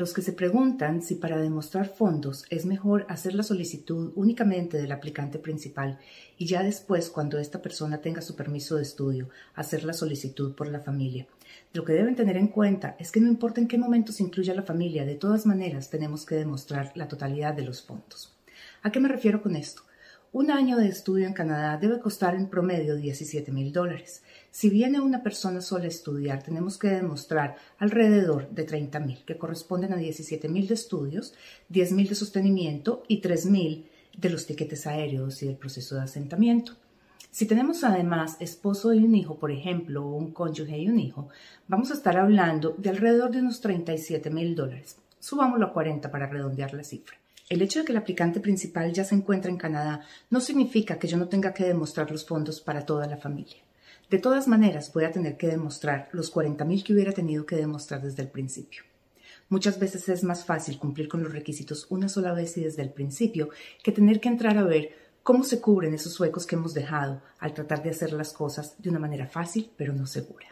los que se preguntan si para demostrar fondos es mejor hacer la solicitud únicamente del aplicante principal y ya después, cuando esta persona tenga su permiso de estudio, hacer la solicitud por la familia. Lo que deben tener en cuenta es que no importa en qué momento se incluya la familia, de todas maneras tenemos que demostrar la totalidad de los fondos. ¿A qué me refiero con esto? Un año de estudio en Canadá debe costar en promedio 17 mil dólares. Si viene una persona sola a estudiar, tenemos que demostrar alrededor de 30 mil, que corresponden a 17 mil de estudios, 10 mil de sostenimiento y 3 mil de los tiquetes aéreos y del proceso de asentamiento. Si tenemos además esposo y un hijo, por ejemplo, o un cónyuge y un hijo, vamos a estar hablando de alrededor de unos 37 mil dólares. Subámoslo a 40 para redondear la cifra. El hecho de que el aplicante principal ya se encuentre en Canadá no significa que yo no tenga que demostrar los fondos para toda la familia. De todas maneras, voy a tener que demostrar los 40 mil que hubiera tenido que demostrar desde el principio. Muchas veces es más fácil cumplir con los requisitos una sola vez y desde el principio que tener que entrar a ver cómo se cubren esos huecos que hemos dejado al tratar de hacer las cosas de una manera fácil pero no segura.